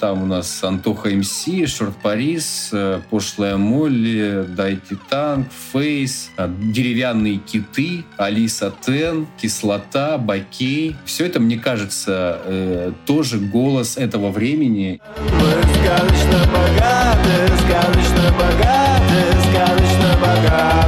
Там у нас Антоха МС, Шорт Парис, э, Пошлая Молли, Дайте Танк, Фейс, э, Деревянные киты, Алиса Тен, Кислота, Бакей. Все это, мне кажется, э, тоже голос этого времени. Мы сказочно богаты, сказочно богаты, сказочно богаты.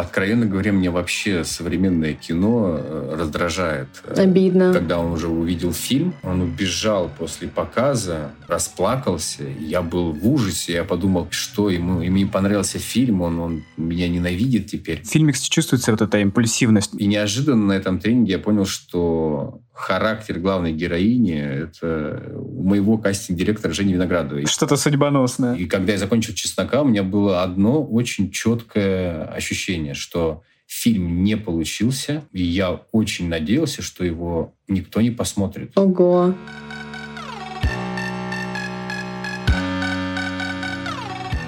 Откровенно говоря, мне вообще современное кино э, раздражает. Обидно. Когда он уже увидел фильм, он убежал после показа, расплакался. Я был в ужасе. Я подумал, что ему, ему не понравился фильм, он, он меня ненавидит теперь. В фильме, кстати, чувствуется вот эта импульсивность. И неожиданно на этом тренинге я понял, что характер главной героини — это у моего кастинг-директора Жени Виноградовой. Что-то судьбоносное. И когда я закончил «Чеснока», у меня было одно очень четкое ощущение, что фильм не получился, и я очень надеялся, что его никто не посмотрит. Ого.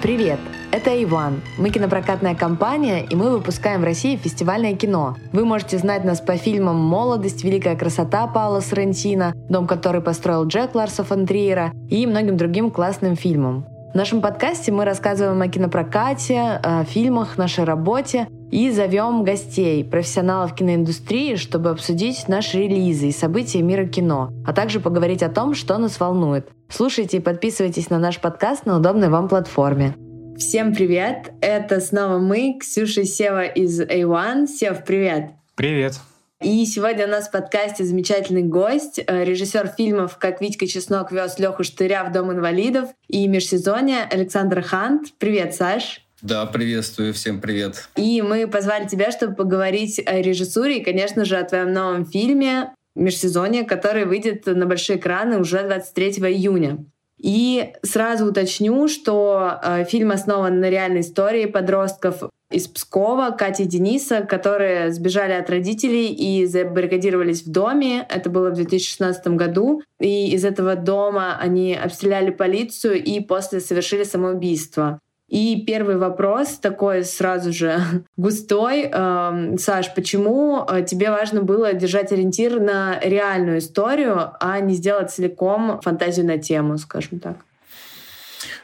Привет! Это Иван. Мы кинопрокатная компания, и мы выпускаем в России фестивальное кино. Вы можете знать нас по фильмам «Молодость», «Великая красота» Паула Соррентино, «Дом, который построил Джек Ларса фон Триера» и многим другим классным фильмам. В нашем подкасте мы рассказываем о кинопрокате, о фильмах, нашей работе и зовем гостей, профессионалов киноиндустрии, чтобы обсудить наши релизы и события мира кино, а также поговорить о том, что нас волнует. Слушайте и подписывайтесь на наш подкаст на удобной вам платформе. Всем привет! Это снова мы, Ксюша Сева из A1. Сев, привет! Привет! И сегодня у нас в подкасте замечательный гость, э, режиссер фильмов «Как Витька Чеснок вез Леху Штыря в Дом инвалидов» и межсезонье Александр Хант. Привет, Саш! Да, приветствую, всем привет. И мы позвали тебя, чтобы поговорить о режиссуре и, конечно же, о твоем новом фильме «Межсезонье», который выйдет на большие экраны уже 23 июня. И сразу уточню, что э, фильм основан на реальной истории подростков из Пскова, Кати и Дениса, которые сбежали от родителей и забаррикадировались в доме. Это было в 2016 году. И из этого дома они обстреляли полицию и после совершили самоубийство. И первый вопрос такой сразу же густой. Эм, Саш, почему э, тебе важно было держать ориентир на реальную историю, а не сделать целиком фантазию на тему, скажем так?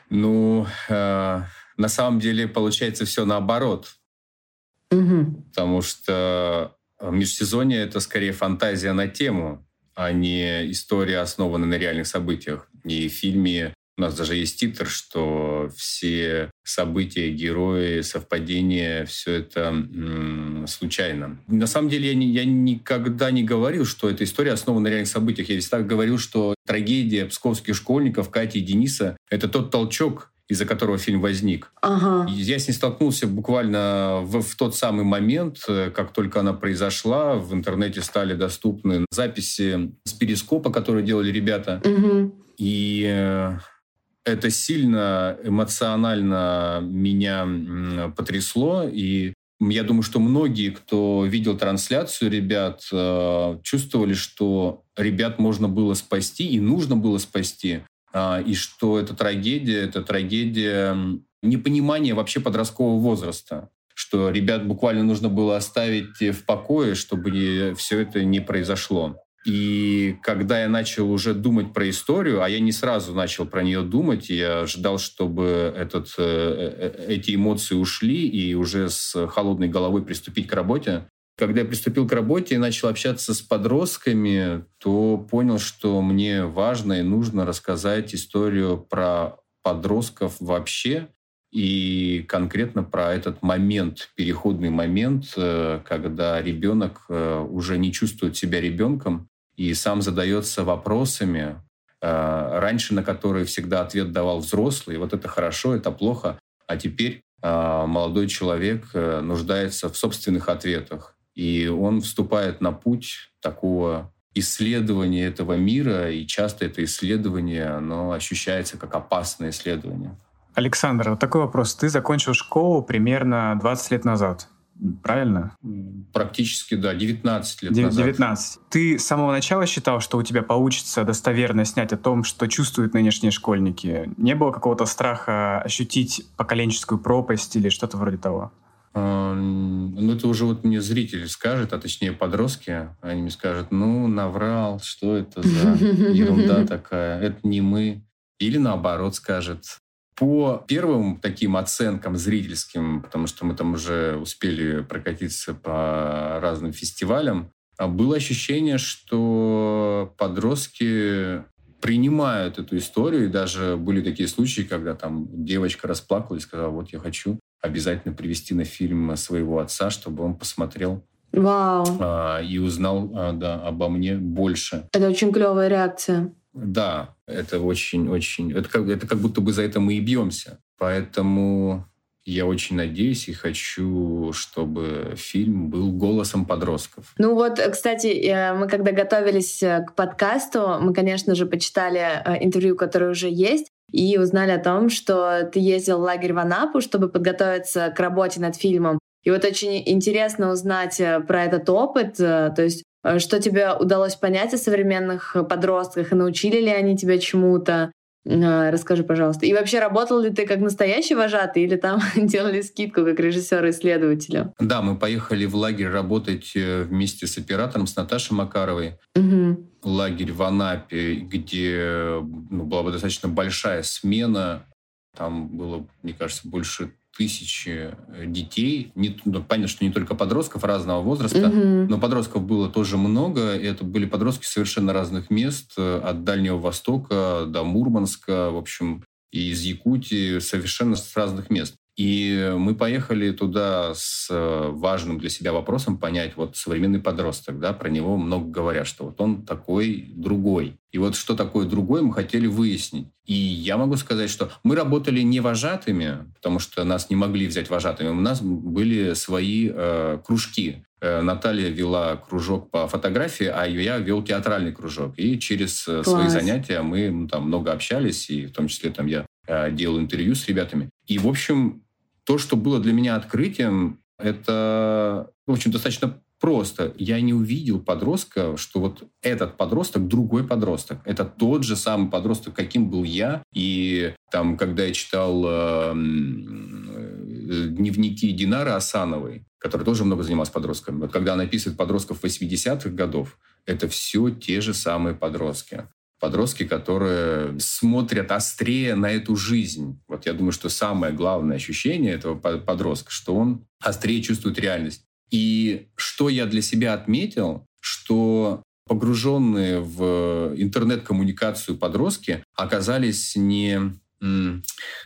Ну, э, на самом деле получается все наоборот. Угу. Потому что межсезонье — это скорее фантазия на тему, а не история, основанная на реальных событиях. И в фильме у нас даже есть титр, что все события, герои, совпадения, все это м- случайно. На самом деле я, не, я никогда не говорил, что эта история основана на реальных событиях. Я всегда говорил, что трагедия псковских школьников Кати и Дениса — это тот толчок, из-за которого фильм возник. Ага. Я с ней столкнулся буквально в, в тот самый момент, э, как только она произошла. В интернете стали доступны записи с перископа, которые делали ребята. Угу. И э, это сильно эмоционально меня потрясло, и я думаю, что многие, кто видел трансляцию ребят, э, чувствовали, что ребят можно было спасти и нужно было спасти, и что эта трагедия, это трагедия непонимания вообще подросткового возраста что ребят буквально нужно было оставить в покое, чтобы все это не произошло. И когда я начал уже думать про историю, а я не сразу начал про нее думать, я ждал, чтобы этот, э, э, эти эмоции ушли и уже с холодной головой приступить к работе. Когда я приступил к работе и начал общаться с подростками, то понял, что мне важно и нужно рассказать историю про подростков вообще, и конкретно про этот момент, переходный момент, э, когда ребенок уже не чувствует себя ребенком, и сам задается вопросами, э, раньше на которые всегда ответ давал взрослый. Вот это хорошо, это плохо. А теперь э, молодой человек э, нуждается в собственных ответах. И он вступает на путь такого исследования этого мира, и часто это исследование, оно ощущается как опасное исследование. Александр, вот такой вопрос. Ты закончил школу примерно 20 лет назад правильно? Практически, да, 19 лет 19. назад. 19. Ты с самого начала считал, что у тебя получится достоверно снять о том, что чувствуют нынешние школьники? Не было какого-то страха ощутить поколенческую пропасть или что-то вроде того? Ну, это уже вот мне зритель скажет, а точнее подростки, они мне скажут, ну, наврал, что это за ерунда такая, это не мы. Или наоборот скажет. По первым таким оценкам зрительским, потому что мы там уже успели прокатиться по разным фестивалям, а было ощущение, что подростки принимают эту историю. И даже были такие случаи, когда там девочка расплакалась и сказала, вот я хочу обязательно привести на фильм своего отца, чтобы он посмотрел Вау. А, и узнал а, да, обо мне больше. Это очень клевая реакция. Да, это очень-очень... Это как, это как будто бы за это мы и бьемся. Поэтому я очень надеюсь и хочу, чтобы фильм был голосом подростков. Ну вот, кстати, э, мы когда готовились э, к подкасту, мы, конечно же, почитали э, интервью, которое уже есть, и узнали о том, что ты ездил в лагерь в Анапу, чтобы подготовиться к работе над фильмом. И вот очень интересно узнать про этот опыт, то есть что тебе удалось понять о современных подростках, и научили ли они тебя чему-то, расскажи, пожалуйста. И вообще, работал ли ты как настоящий вожатый или там делали скидку как режиссера-исследователя? Да, мы поехали в лагерь работать э, вместе с оператором, с Наташей Макаровой. Угу. Лагерь в Анапе, где ну, была бы достаточно большая смена. Там было, мне кажется, больше тысячи э, детей. Не, ну, понятно, что не только подростков разного возраста, угу. но подростков было тоже много. И это были подростки совершенно разных мест, э, от Дальнего Востока до Мурманска, в общем, и из Якутии, совершенно с разных мест. И мы поехали туда с э, важным для себя вопросом понять, вот современный подросток, да, про него много говорят, что вот он такой другой. И вот что такое другой мы хотели выяснить. И я могу сказать, что мы работали не вожатыми, потому что нас не могли взять вожатыми. У нас были свои э, кружки. Э, Наталья вела кружок по фотографии, а я вел театральный кружок. И через э, Класс. свои занятия мы ну, там много общались, и в том числе там я делал интервью с ребятами. И, в общем, то, что было для меня открытием, это, в общем, достаточно просто. Я не увидел подростка, что вот этот подросток другой подросток. Это тот же самый подросток, каким был я. И там, когда я читал э, дневники Динары Асановой, которая тоже много занималась подростками, вот когда она описывает подростков 80-х годов, это все те же самые подростки подростки, которые смотрят острее на эту жизнь. Вот я думаю, что самое главное ощущение этого подростка, что он острее чувствует реальность. И что я для себя отметил, что погруженные в интернет-коммуникацию подростки оказались не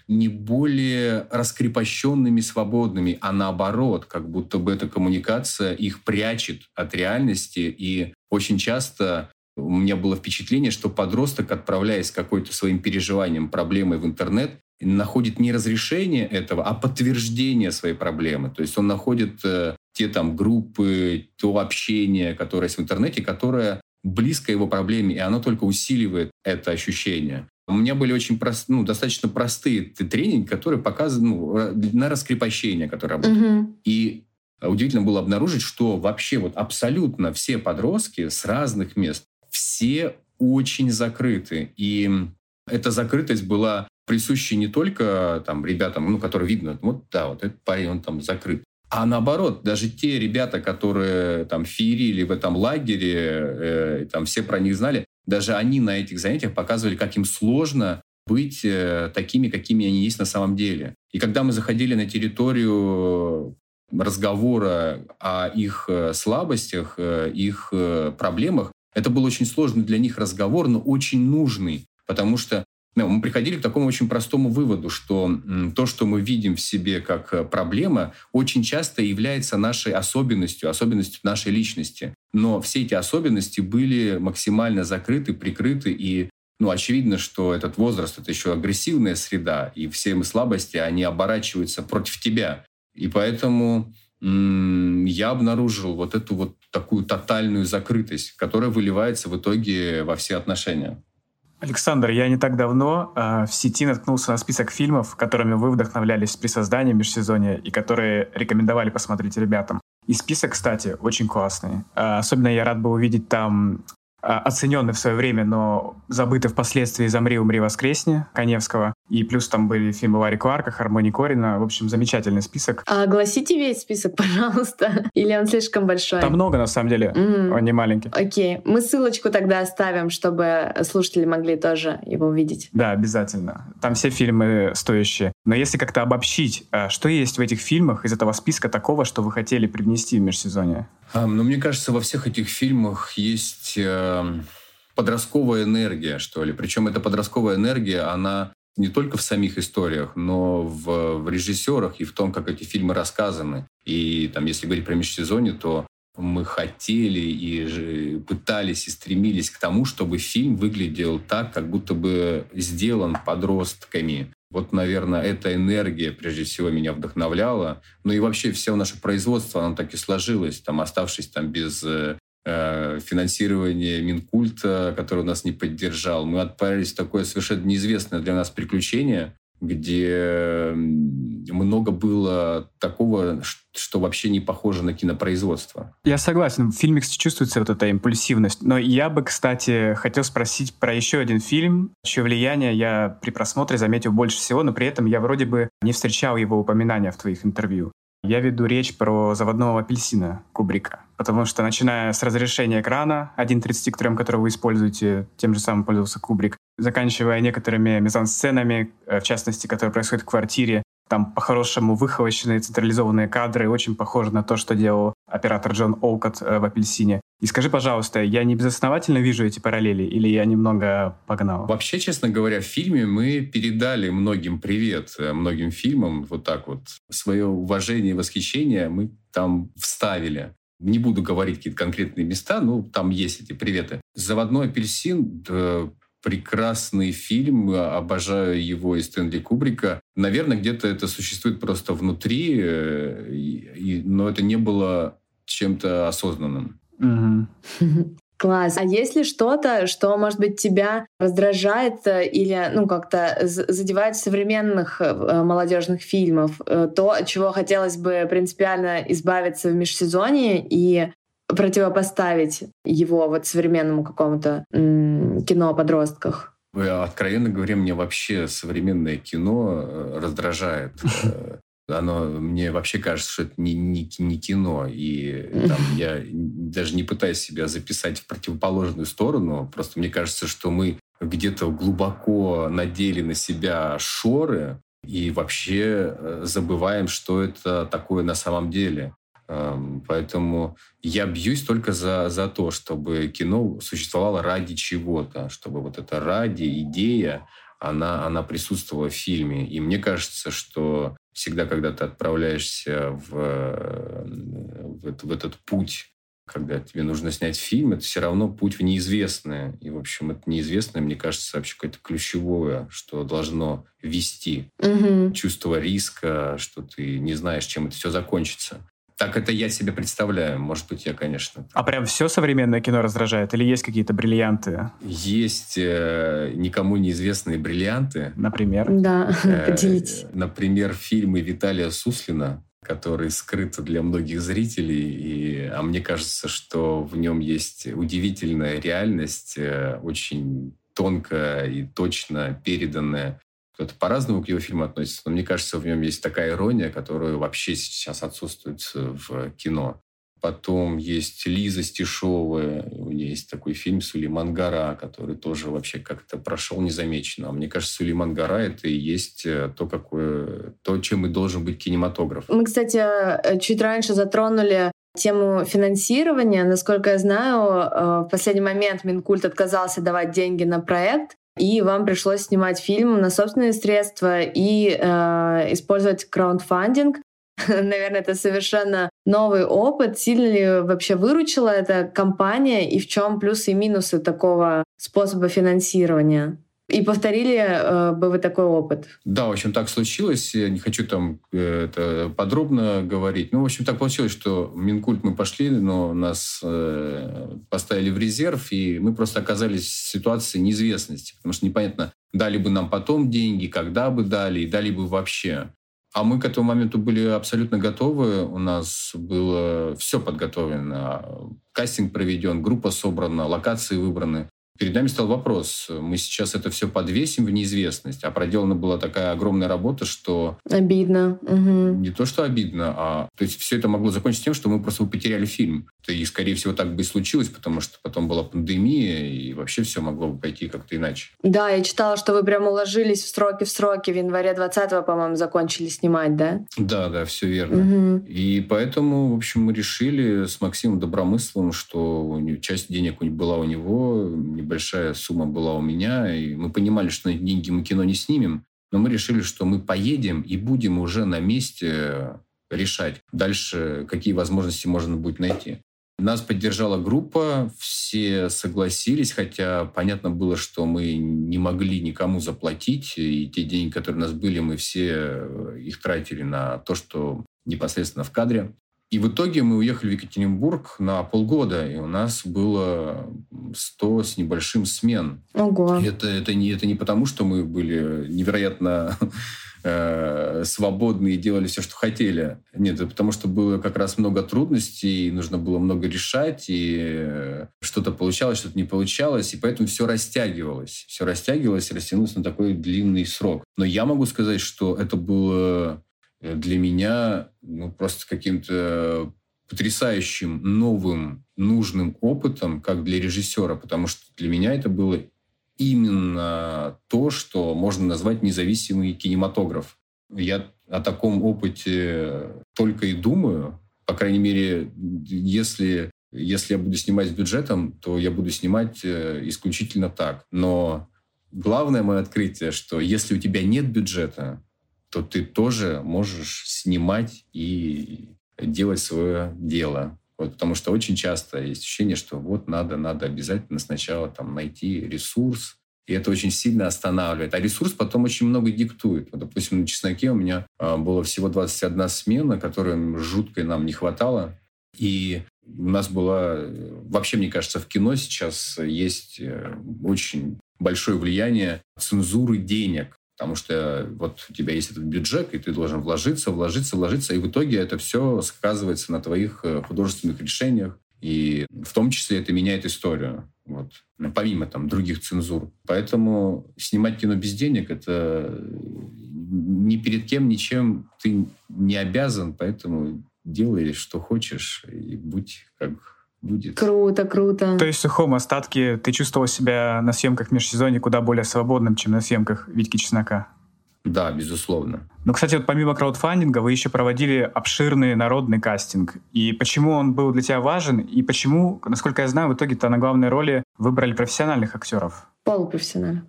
не более раскрепощенными, свободными, а наоборот, как будто бы эта коммуникация их прячет от реальности. И очень часто у меня было впечатление, что подросток, отправляясь какой-то своим переживанием, проблемой в интернет, находит не разрешение этого, а подтверждение своей проблемы. То есть он находит э, те там группы, то общение, которое есть в интернете, которое близко его проблеме, и оно только усиливает это ощущение. У меня были очень прост, ну, достаточно простые тренинги, которые показывают ну, на раскрепощение, которые работают. Угу. И удивительно было обнаружить, что вообще вот абсолютно все подростки с разных мест все очень закрыты. И эта закрытость была присуща не только там, ребятам, ну, которые видно, вот да, вот этот парень, он там закрыт. А наоборот, даже те ребята, которые там феерили в этом лагере, э, там все про них знали, даже они на этих занятиях показывали, как им сложно быть э, такими, какими они есть на самом деле. И когда мы заходили на территорию разговора о их э, слабостях, э, их э, проблемах, это был очень сложный для них разговор, но очень нужный, потому что ну, мы приходили к такому очень простому выводу, что то, что мы видим в себе как э, проблема, очень часто является нашей особенностью, особенностью нашей личности. Но все эти особенности были максимально закрыты, прикрыты, и ну, очевидно, что этот возраст — это еще агрессивная среда, и все мы слабости, они оборачиваются против тебя. И поэтому я обнаружил вот эту вот такую тотальную закрытость, которая выливается в итоге во все отношения. Александр, я не так давно э, в сети наткнулся на список фильмов, которыми вы вдохновлялись при создании межсезонья и которые рекомендовали посмотреть ребятам. И список, кстати, очень классный. Э, особенно я рад был увидеть там оцененный в свое время, но забытый впоследствии «Замри, умри, воскресни» Коневского. И плюс там были фильмы Ларри Кларка, Хармони Корина. В общем, замечательный список. А огласите весь список, пожалуйста. Или он слишком большой? Там много, на самом деле. Mm. Он не маленький. Окей. Мы ссылочку тогда оставим, чтобы слушатели могли тоже его увидеть. Да, обязательно. Там все фильмы стоящие. Но если как-то обобщить, а что есть в этих фильмах из этого списка такого, что вы хотели привнести в межсезонье? А, ну, мне кажется, во всех этих фильмах есть... Э подростковая энергия, что ли. Причем эта подростковая энергия, она не только в самих историях, но в, в режиссерах и в том, как эти фильмы рассказаны. И там, если говорить про межсезонье, то мы хотели и пытались и стремились к тому, чтобы фильм выглядел так, как будто бы сделан подростками. Вот, наверное, эта энергия, прежде всего, меня вдохновляла. Ну и вообще все наше производство, оно так и сложилось, там, оставшись там без э, Э, финансирование Минкульта, который нас не поддержал. Мы отправились в такое совершенно неизвестное для нас приключение, где много было такого, что вообще не похоже на кинопроизводство. Я согласен, в фильме чувствуется вот эта импульсивность. Но я бы, кстати, хотел спросить про еще один фильм, чье влияние я при просмотре заметил больше всего, но при этом я вроде бы не встречал его упоминания в твоих интервью. Я веду речь про заводного апельсина Кубрика, потому что начиная с разрешения экрана 1.30 к 3, который вы используете, тем же самым пользовался Кубрик, заканчивая некоторыми мизансценами, э, в частности, которые происходят в квартире, там по-хорошему выхолощенные централизованные кадры, очень похожи на то, что делал оператор Джон Олкот э, в «Апельсине». И скажи, пожалуйста, я не безосновательно вижу эти параллели или я немного погнал? Вообще, честно говоря, в фильме мы передали многим привет, э, многим фильмам, вот так вот. Свое уважение и восхищение мы там вставили. Не буду говорить какие-то конкретные места, но там есть эти приветы. «Заводной апельсин» прекрасный фильм, обожаю его и Стэнли Кубрика. Наверное, где-то это существует просто внутри, э, и, но это не было чем-то осознанным. Класс. А есть ли что-то, что, может быть, тебя раздражает э, или, ну, как-то задевает в современных э, молодежных фильмов? То, от чего хотелось бы принципиально избавиться в межсезонье и противопоставить его вот современному какому-то кино о подростках? Откровенно говоря, мне вообще современное кино э, раздражает. Э, оно мне вообще кажется, что это не, не, не кино. И там, я даже не пытаюсь себя записать в противоположную сторону. Просто мне кажется, что мы где-то глубоко надели на себя шоры и вообще э, забываем, что это такое на самом деле. Эм, поэтому я бьюсь только за, за то, чтобы кино существовало ради чего-то, чтобы вот эта ради, идея, она, она присутствовала в фильме. И мне кажется, что всегда, когда ты отправляешься в, в, в этот путь, когда тебе нужно снять фильм, это все равно путь в неизвестное. И, в общем, это неизвестное, мне кажется, вообще какое-то ключевое, что должно вести. Угу. Чувство риска, что ты не знаешь, чем это все закончится. Так это я себе представляю. Может быть, я, конечно. А прям все современное кино раздражает? Или есть какие-то бриллианты? Есть э, никому неизвестные бриллианты. Например? Да, э, поделитесь. Например, фильмы Виталия Суслина, который скрыт для многих зрителей. И, а мне кажется, что в нем есть удивительная реальность, э, очень тонко и точно переданная кто-то по-разному к его фильму относится, но мне кажется, в нем есть такая ирония, которая вообще сейчас отсутствует в кино. Потом есть Лиза Стешовая, у нее есть такой фильм «Сулейман Гора», который тоже вообще как-то прошел незамеченно. А мне кажется, «Сулейман Гора» — это и есть э, то, какое, то, чем и должен быть кинематограф. Мы, кстати, э, чуть раньше затронули тему финансирования. Насколько я знаю, э, в последний момент Минкульт отказался давать деньги на проект, и вам пришлось снимать фильм на собственные средства и э, использовать краундфандинг. Наверное, это совершенно новый опыт. Сильно ли вообще выручила эта компания и в чем плюсы и минусы такого способа финансирования? И повторили э, бы вы такой опыт? Да, в общем, так случилось. Я не хочу там э, это подробно говорить. Ну, в общем, так получилось, что в Минкульт мы пошли, но нас э, поставили в резерв, и мы просто оказались в ситуации неизвестности. Потому что непонятно, дали бы нам потом деньги, когда бы дали, и дали бы вообще. А мы к этому моменту были абсолютно готовы. У нас было все подготовлено. Кастинг проведен, группа собрана, локации выбраны. Перед нами стал вопрос. Мы сейчас это все подвесим в неизвестность, а проделана была такая огромная работа, что... Обидно. Угу. Не то, что обидно, а... То есть все это могло закончиться тем, что мы просто потеряли фильм. И, скорее всего, так бы и случилось, потому что потом была пандемия, и вообще все могло бы пойти как-то иначе. Да, я читала, что вы прям уложились в сроки в сроки. В январе 20-го, по-моему, закончили снимать, да? Да, да, все верно. Угу. И поэтому, в общем, мы решили с Максимом Добромысловым, что часть денег была у него, небольшая сумма была у меня, и мы понимали, что на деньги мы кино не снимем, но мы решили, что мы поедем и будем уже на месте решать дальше, какие возможности можно будет найти. Нас поддержала группа, все согласились, хотя понятно было, что мы не могли никому заплатить, и те деньги, которые у нас были, мы все их тратили на то, что непосредственно в кадре. И в итоге мы уехали в Екатеринбург на полгода, и у нас было 100 с небольшим смен. Ого. Это, это, не, это не потому, что мы были невероятно э, свободны и делали все, что хотели. Нет, это потому, что было как раз много трудностей, нужно было много решать, и что-то получалось, что-то не получалось, и поэтому все растягивалось. Все растягивалось и растянулось на такой длинный срок. Но я могу сказать, что это было Э, для меня ну, просто каким-то потрясающим, новым, нужным опытом, как для режиссера, потому что для меня это было именно то, что можно назвать независимый кинематограф. Я о таком опыте только и думаю. По крайней мере, если, если я буду снимать с бюджетом, то я буду снимать э, исключительно так. Но главное мое открытие, что если у тебя нет бюджета, то ты тоже можешь снимать и делать свое дело. Вот, потому что очень часто есть ощущение, что вот надо, надо обязательно сначала там найти ресурс, и это очень сильно останавливает. А ресурс потом очень много диктует. Вот, допустим, на «Чесноке» у меня а, было всего 21 смена, которой жутко нам не хватало. И у нас была... Вообще, мне кажется, в кино сейчас есть э, очень большое влияние цензуры денег. Потому что вот у тебя есть этот бюджет, и ты должен вложиться, вложиться, вложиться, и в итоге это все сказывается на твоих э, художественных решениях, и в том числе это меняет историю. Вот. Помимо там других цензур. Поэтому снимать кино без денег — это ни перед кем, ничем ты не обязан, поэтому делай, что хочешь, и будь как будет. Круто, круто. То есть в сухом остатке ты чувствовал себя на съемках в межсезонье куда более свободным, чем на съемках Витьки Чеснока? Да, безусловно. Ну, кстати, вот помимо краудфандинга вы еще проводили обширный народный кастинг. И почему он был для тебя важен? И почему, насколько я знаю, в итоге-то на главной роли выбрали профессиональных актеров? Полупрофессиональных.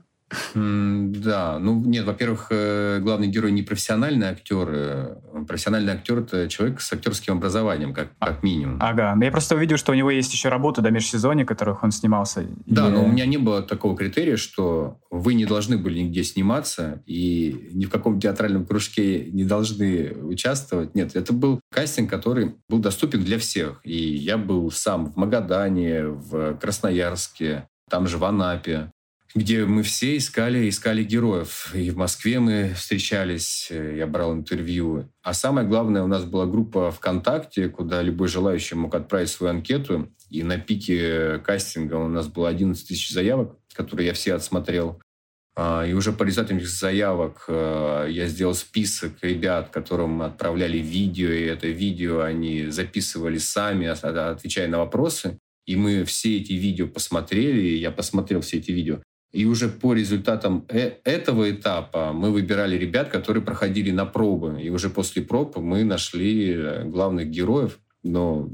Да, ну нет, во-первых, э, главный герой не профессиональный актер. Э, профессиональный актер это человек с актерским образованием, как, как минимум. Ага, но я просто увидел, что у него есть еще работа до межсезонья, в которых он снимался. Да, и... но у меня не было такого критерия, что вы не должны были нигде сниматься и ни в каком театральном кружке не должны участвовать. Нет, это был кастинг, который был доступен для всех. И я был сам в Магадане, в Красноярске, там же в Анапе где мы все искали, искали героев. И в Москве мы встречались, э, я брал интервью. А самое главное, у нас была группа ВКонтакте, куда любой желающий мог отправить свою анкету. И на пике кастинга у нас было 11 тысяч заявок, которые я все отсмотрел. А, и уже по результатам этих заявок э, я сделал список ребят, которым мы отправляли видео, и это видео они записывали сами, отвечая на вопросы. И мы все эти видео посмотрели, я посмотрел все эти видео. И уже по результатам э этого этапа мы выбирали ребят, которые проходили на пробы. И уже после проб мы нашли э, главных героев. Но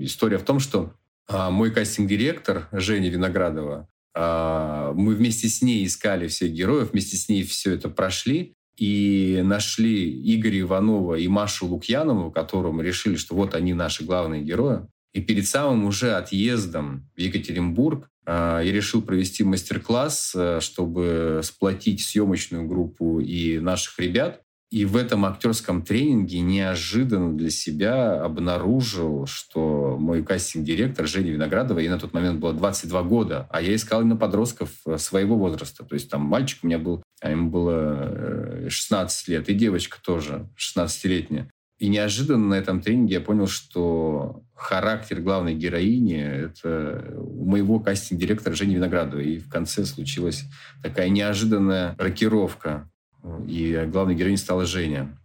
история в том, что а, мой кастинг-директор Женя Виноградова, а, мы вместе с ней искали всех героев, вместе с ней все это прошли и нашли Игоря Иванова и Машу Лукьянову, которым решили, что вот они наши главные герои. И перед самым уже отъездом в Екатеринбург а, я решил провести мастер-класс, э, чтобы сплотить съемочную группу и наших ребят. И в этом актерском тренинге неожиданно для себя обнаружил, что мой кастинг-директор Женя Виноградова, ей на тот момент было 22 года, а я искал именно подростков э, своего возраста. То есть там мальчик у меня был, а ему было 16 э, лет, и девочка тоже 16-летняя. И неожиданно на этом тренинге я понял, что характер главной героини — это у моего кастинг-директора Жени Виноградова. И в конце случилась такая неожиданная рокировка. И главной героиней стала Женя.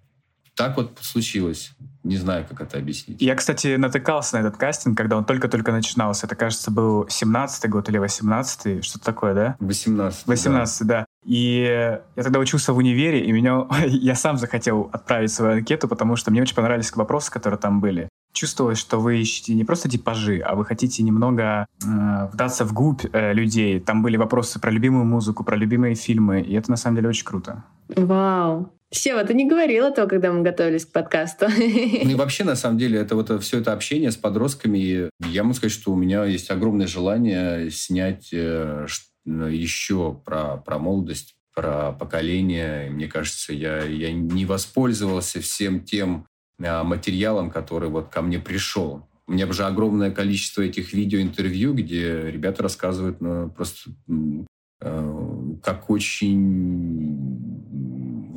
Так вот случилось. Не знаю, как это объяснить. Я, кстати, натыкался на этот кастинг, когда он только-только начинался. Это, кажется, был 17-й год или 18-й, что-то такое, да? 18 18 да. да. И я тогда учился в универе, и меня я сам захотел отправить свою анкету, потому что мне очень понравились вопросы, которые там были. Чувствовалось, что вы ищете не просто типажи, а вы хотите немного э, вдаться в губь э, людей. Там были вопросы про любимую музыку, про любимые фильмы, и это на самом деле очень круто. Вау. Сева, ты не говорил этого, когда мы готовились к подкасту. Ну и вообще, на самом деле, это вот все это общение с подростками. Я могу сказать, что у меня есть огромное желание снять э, еще про, про молодость, про поколение. Мне кажется, я, я не воспользовался всем тем а, материалом, который вот ко мне пришел. У меня уже огромное количество этих видеоинтервью, где ребята рассказывают ну, просто э, как очень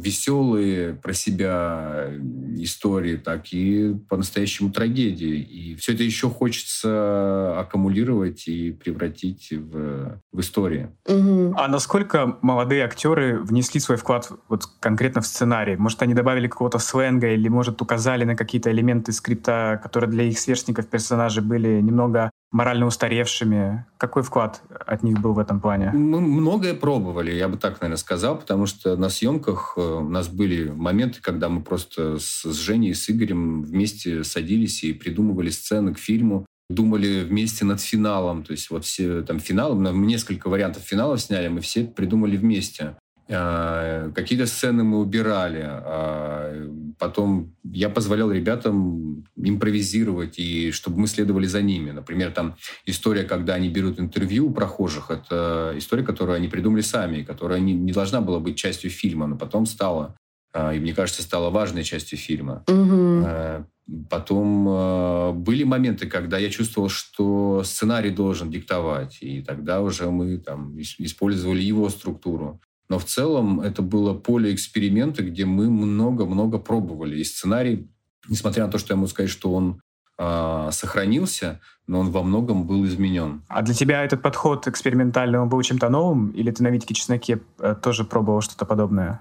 веселые про себя истории, так и по-настоящему трагедии. И все это еще хочется аккумулировать и превратить в, в истории. Угу. А насколько молодые актеры внесли свой вклад вот конкретно в сценарий? Может, они добавили какого-то сленга или, может, указали на какие-то элементы скрипта, которые для их сверстников персонажей были немного морально устаревшими. Какой вклад от них был в этом плане? Мы многое пробовали, я бы так, наверное, сказал, потому что на съемках э, у нас были моменты, когда мы просто с, Женей и с Игорем вместе садились и придумывали сцены к фильму, думали вместе над финалом. То есть вот все там финалы, мы несколько вариантов финалов сняли, мы все придумали вместе. А, какие-то сцены мы убирали. А, потом я позволял ребятам импровизировать, и чтобы мы следовали за ними. Например, там история, когда они берут интервью у прохожих, это история, которую они придумали сами, которая не, не должна была быть частью фильма, но потом стала. А, и, мне кажется, стала важной частью фильма. Угу. Потом были моменты, когда я чувствовал, что сценарий должен диктовать, и тогда уже мы там использовали его структуру. Но в целом это было поле эксперимента, где мы много-много пробовали. И сценарий, несмотря на то, что я могу сказать, что он э, сохранился, но он во многом был изменен. А для тебя этот подход экспериментальный, он был чем-то новым? Или ты на «Витике чесноке» э, тоже пробовал что-то подобное?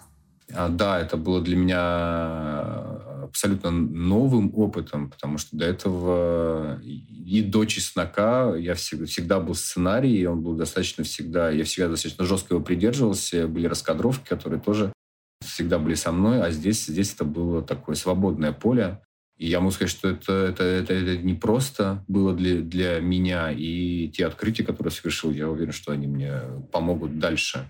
А, да, это было для меня абсолютно новым опытом, потому что до этого и до «Чеснока» я всегда, всегда был сценарий, и он был достаточно всегда, я всегда достаточно жестко его придерживался, были раскадровки, которые тоже всегда были со мной, а здесь, здесь это было такое свободное поле. И я могу сказать, что это, это, это, это не просто было для, для меня, и те открытия, которые совершил, я уверен, что они мне помогут дальше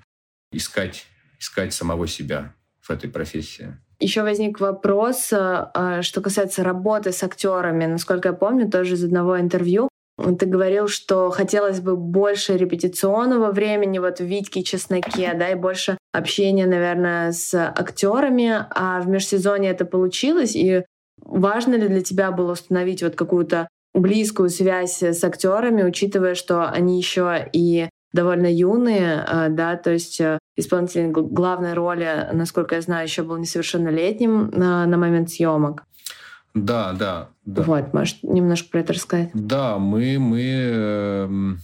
искать, искать самого себя в этой профессии. Еще возник вопрос, э, что касается работы с актерами. Насколько я помню, тоже из одного интервью ты говорил, что хотелось бы больше репетиционного времени вот в Витьке Чесноке, да, и больше общения, наверное, с актерами, а в межсезонье это получилось, и важно ли для тебя было установить вот какую-то близкую связь с актерами, учитывая, что они еще и довольно юные, э, да, то есть э, исполнитель главной роли, насколько я знаю, еще был несовершеннолетним на, на момент съемок. Да, да, да. Вот, можешь немножко про это рассказать? Да, мы, мы, эм,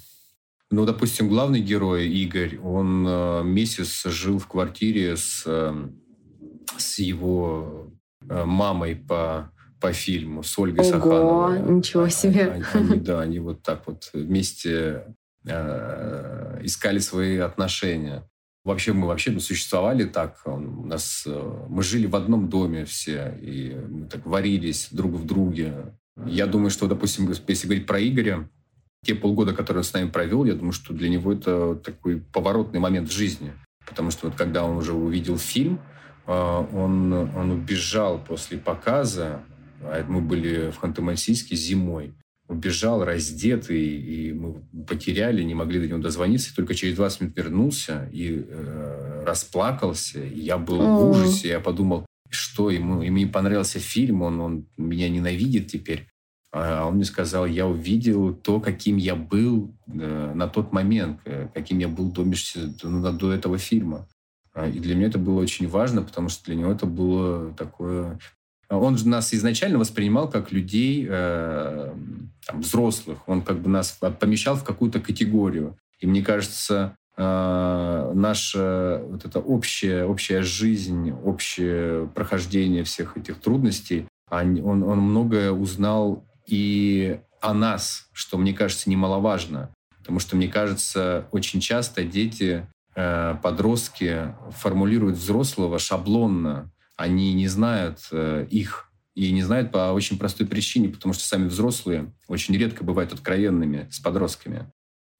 ну, допустим, главный герой Игорь, он э, месяц жил в квартире с, с его мамой по по фильму с Ольгой Ого, Сахановой. ничего себе. Они, они, да, они вот так вот вместе Э, искали свои отношения. Вообще мы вообще мы существовали так. У нас, э, мы жили в одном доме все, и мы так варились друг в друге. Я думаю, что, допустим, если говорить про Игоря, те полгода, которые он с нами провел, я думаю, что для него это такой поворотный момент в жизни. Потому что вот когда он уже увидел фильм, э, он, он убежал после показа, а мы были в Ханты-Мансийске зимой, убежал раздетый, и мы потеряли, не могли до него дозвониться. И только через 20 минут вернулся и э, расплакался. И я был mm. в ужасе. Я подумал, что ему, ему не понравился фильм, он, он меня ненавидит теперь. А он мне сказал, я увидел то, каким я был э, на тот момент, э, каким я был до, ну, до этого фильма. А, и для меня это было очень важно, потому что для него это было такое он же нас изначально воспринимал как людей э, там, взрослых. Он как бы нас помещал в какую-то категорию. И мне кажется, э, наша вот эта общая, общая жизнь, общее прохождение всех этих трудностей, он, он многое узнал и о нас, что, мне кажется, немаловажно. Потому что, мне кажется, очень часто дети, э, подростки формулируют взрослого шаблонно. Они не знают э, их и не знают по очень простой причине, потому что сами взрослые очень редко бывают откровенными с подростками.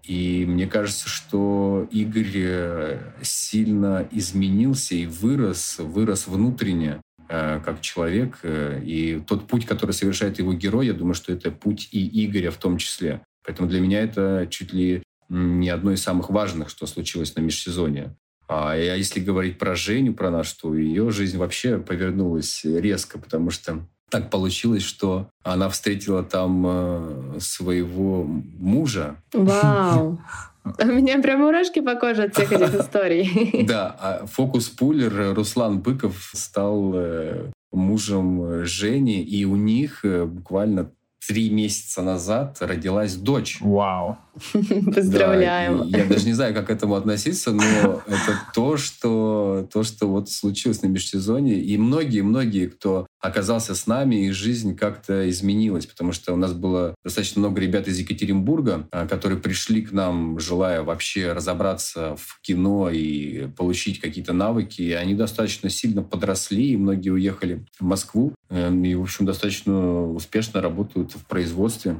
И мне кажется, что Игорь э, сильно изменился и вырос, вырос внутренне э, как человек. Э, и тот путь, который совершает его герой, я думаю, что это путь и Игоря в том числе. Поэтому для меня это чуть ли не одно из самых важных, что случилось на межсезонье. А если говорить про Женю, про нашу, то ее жизнь вообще повернулась резко, потому что так получилось, что она встретила там э, своего мужа. Вау! У меня прям мурашки по коже от всех этих историй. Да, а фокус-пулер Руслан Быков стал э, мужем Жени, и у них э, буквально три месяца назад родилась дочь. Вау. Поздравляем. Да, я даже не знаю, как к этому относиться, но это то, что, то, что вот случилось на межсезонье. И многие-многие, кто оказался с нами, их жизнь как-то изменилась, потому что у нас было достаточно много ребят из Екатеринбурга, а, которые пришли к нам, желая вообще разобраться в кино и получить какие-то навыки. И они достаточно сильно подросли, и многие уехали в Москву. Эм, и, в общем, достаточно успешно работают в производстве.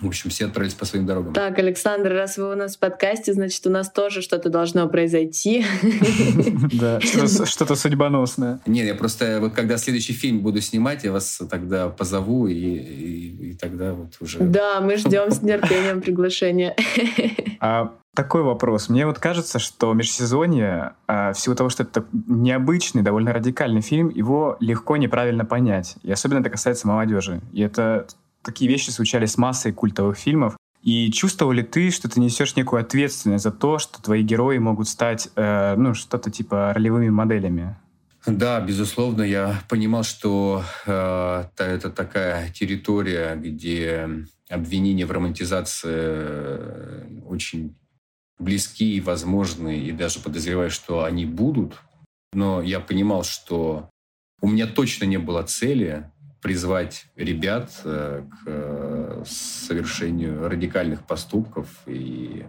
В общем, все отправились по своим дорогам. Так, Александр, раз вы у нас в подкасте, значит, у нас тоже что-то должно произойти. Да, что-то судьбоносное. Нет, я просто вот когда следующий фильм буду снимать, я вас тогда позову, и тогда вот уже... Да, мы ждем с нетерпением приглашения. А такой вопрос. Мне вот кажется, что межсезонье, а, в силу того, что это необычный, довольно радикальный фильм, его легко неправильно понять. И особенно это касается молодежи. И это такие вещи случались с массой культовых фильмов. И чувствовал ли ты, что ты несешь некую ответственность за то, что твои герои могут стать, э, ну, что-то типа ролевыми моделями? Да, безусловно, я понимал, что э, это такая территория, где обвинения в романтизации э, очень близки и возможны, и даже подозреваю, что они будут. Но я понимал, что у меня точно не было цели призвать ребят э, к э, совершению радикальных поступков и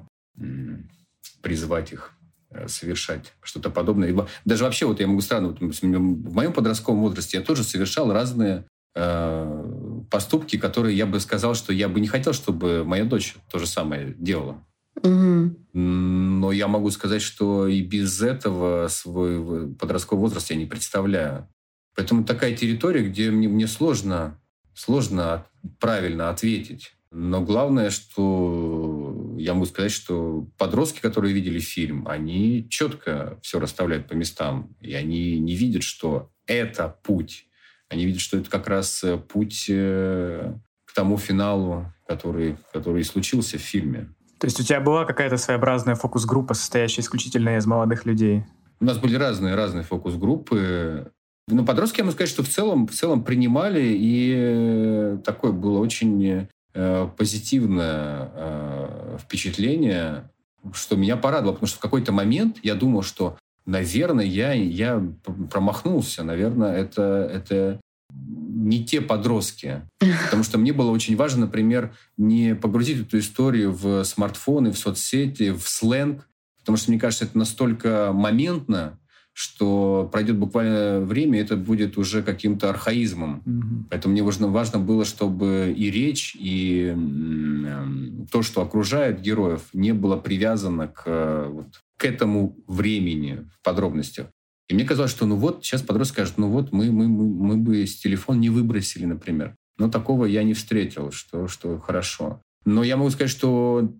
призвать их э, совершать что-то подобное. Даже вообще, вот я могу странно, вот в моем подростковом возрасте я тоже совершал разные э, поступки, которые я бы сказал, что я бы не хотел, чтобы моя дочь то же самое делала. Угу. Но я могу сказать, что и без этого свой подростковый возраст я не представляю. Поэтому такая территория, где мне, мне сложно, сложно правильно ответить. Но главное, что я могу сказать, что подростки, которые видели фильм, они четко все расставляют по местам. И они не видят, что это путь. Они видят, что это как раз э, путь э, к тому финалу, который, который и случился в фильме. То есть у тебя была какая-то своеобразная фокус-группа, состоящая исключительно из молодых людей? У нас были разные, разные фокус-группы. Ну, подростки, я могу сказать, что в целом, в целом принимали, и э, такое было очень э, позитивное э, впечатление, что меня порадовало, потому что в какой-то момент я думал, что, наверное, я, я промахнулся, наверное, это, это не те подростки. Потому что мне было очень важно, например, не погрузить эту историю в смартфоны, в соцсети, в сленг, потому что, мне кажется, это настолько моментно, что пройдет буквально время, это будет уже каким-то архаизмом. Mm-hmm. Поэтому мне важно, важно было, чтобы и речь, и э, то, что окружает героев, не было привязано к, вот, к этому времени в подробностях. И мне казалось, что ну вот, сейчас подросток скажет, ну вот, мы, мы, мы, мы бы с телефон не выбросили, например. Но такого я не встретил, что, что хорошо. Но я могу сказать, что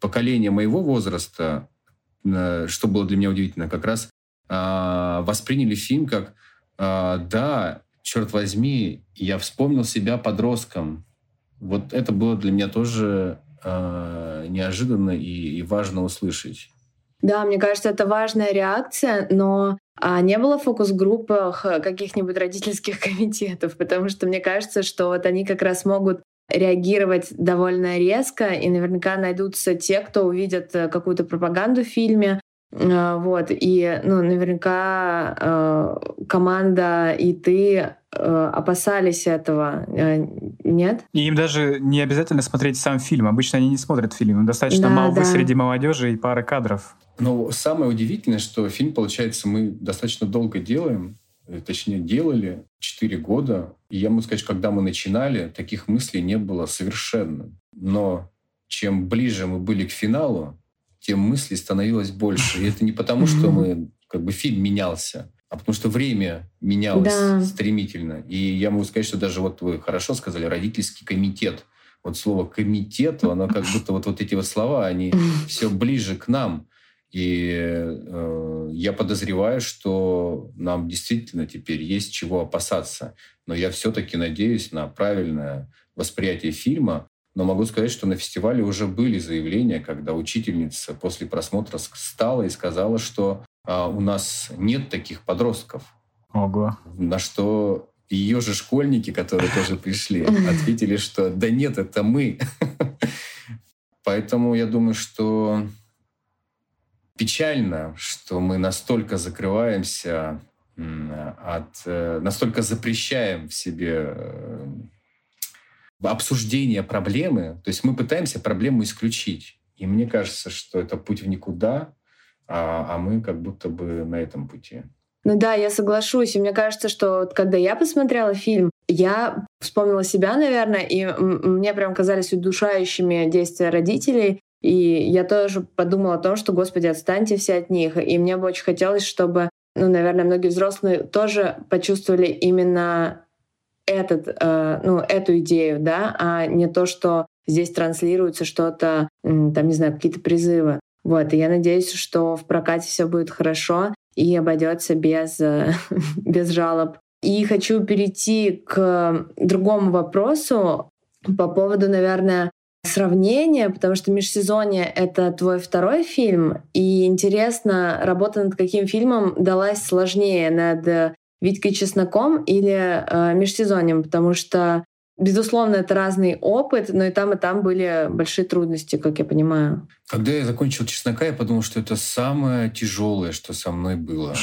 поколение моего возраста, э, что было для меня удивительно, как раз э, восприняли фильм как э, да, черт возьми, я вспомнил себя подростком. Вот это было для меня тоже э, неожиданно и, и важно услышать. Да, мне кажется, это важная реакция, но А не было фокус-группах каких-нибудь родительских комитетов? Потому что мне кажется, что вот они как раз могут реагировать довольно резко, и наверняка найдутся те, кто увидят э, какую-то пропаганду в фильме, вот, и, ну, наверняка э, команда и ты опасались этого, нет? И им даже не обязательно смотреть сам фильм. Обычно они не смотрят фильм. достаточно да, молвы да. среди молодежи и пары кадров. Но самое удивительное, что фильм, получается, мы достаточно долго делаем, точнее, делали 4 года. И я могу сказать, когда мы начинали, таких мыслей не было совершенно. Но чем ближе мы были к финалу, тем мыслей становилось больше. И это не потому, что мы как бы фильм менялся, а потому что время менялось да. стремительно. И я могу сказать, что даже вот вы хорошо сказали, родительский комитет. Вот слово комитет, оно как будто вот, вот эти вот слова, они все ближе к нам. И э, я подозреваю, что нам действительно теперь есть чего опасаться. Но я все-таки надеюсь на правильное восприятие фильма. Но могу сказать, что на фестивале уже были заявления, когда учительница после просмотра встала и сказала, что э, у нас нет таких подростков. Ого. На что ее же школьники, которые тоже пришли, ответили, что да нет, это мы. Поэтому я думаю, что печально, что мы настолько закрываемся от, э, настолько запрещаем в себе э, обсуждение проблемы. То есть мы пытаемся проблему исключить. И мне кажется, что это путь в никуда, а, а мы как будто бы на этом пути. Ну да, я соглашусь. И мне кажется, что вот когда я посмотрела фильм, я вспомнила себя, наверное, и мне прям казались удушающими действия родителей. И я тоже подумала о том, что, Господи, отстаньте все от них. И мне бы очень хотелось, чтобы, ну, наверное, многие взрослые тоже почувствовали именно этот, э, ну, эту идею, да, а не то, что здесь транслируется что-то, там, не знаю, какие-то призывы. Вот, и я надеюсь, что в прокате все будет хорошо и обойдется без, без жалоб. И хочу перейти к другому вопросу по поводу, наверное, сравнение, потому что «Межсезонье» — это твой второй фильм, и интересно, работа над каким фильмом далась сложнее, над «Витькой Чесноком» или э, «Межсезоньем», потому что, безусловно, это разный опыт, но и там, и там были большие трудности, как я понимаю. Когда я закончил «Чеснока», я подумал, что это самое тяжелое, что со мной было.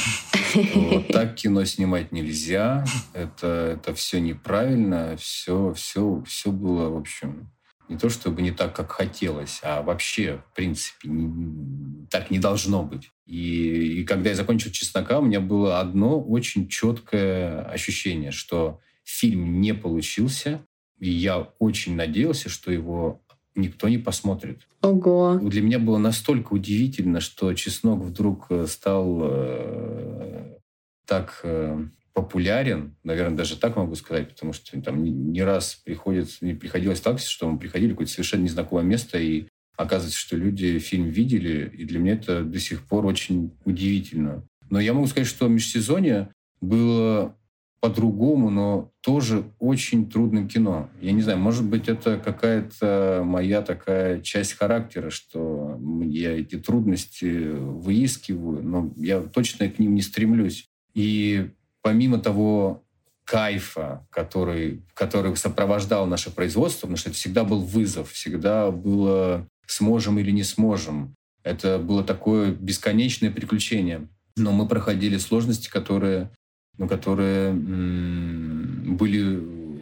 Вот так кино снимать нельзя, это, это все неправильно, все, все, все было, в общем, не то чтобы не так, как хотелось, а вообще, в принципе, не, так не должно быть. И, и когда я закончил «Чеснока», у меня было одно очень четкое ощущение, что фильм не получился, и я очень надеялся, что его никто не посмотрит. Ого. Для меня было настолько удивительно, что «Чеснок» вдруг э, стал э, так... Э, популярен, наверное, даже так могу сказать, потому что там не раз приходится, не приходилось так, что мы приходили в какое-то совершенно незнакомое место, и оказывается, что люди фильм видели, и для меня это до сих пор очень удивительно. Но я могу сказать, что межсезонье было по-другому, но тоже очень трудным кино. Я не знаю, может быть, это какая-то моя такая часть характера, что я эти трудности выискиваю, но я точно к ним не стремлюсь. И помимо того кайфа, который, который сопровождал наше производство, потому что это всегда был вызов, всегда было сможем или не сможем. Это было такое бесконечное приключение. Но мы проходили сложности, которые, ну, которые м- были